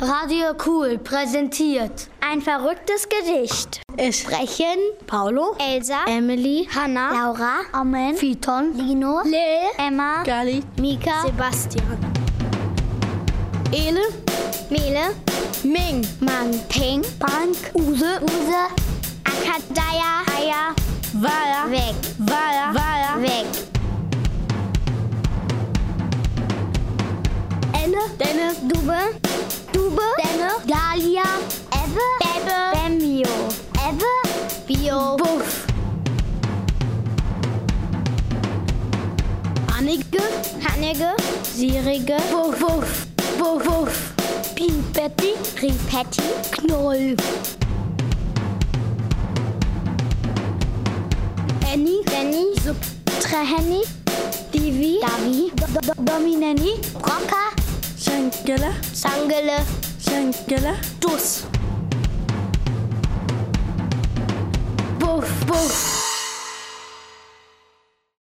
Radio Cool präsentiert Ein verrücktes Gedicht. Es sprechen Paulo, Elsa, Emily, Hannah, Laura, Amen, Phyton, Lino, Lil, Emma, Gali, Mika, Sebastian, Ele, Mele, Ming, Mang, Ping, Punk, Use, Use, Akadaya, Aya, Wala, weg, Wala, Wala, weg. Enne, Denne, Dube, Dube, Denne, Dahlia, Ebbe, Ebbe, Bembio, Ebbe, Bio, Buff, Annige, Hannige, Sierige, Wuff, Wuff, Wuff, Wuff, Pipetti, Ripetti, Knoll, Annie, Danny, Subtrahenny, Divi, Davi, Do- Do- Dominenni, Rocca, Şengele. Şengele. Şengele. Dus. Buf buf.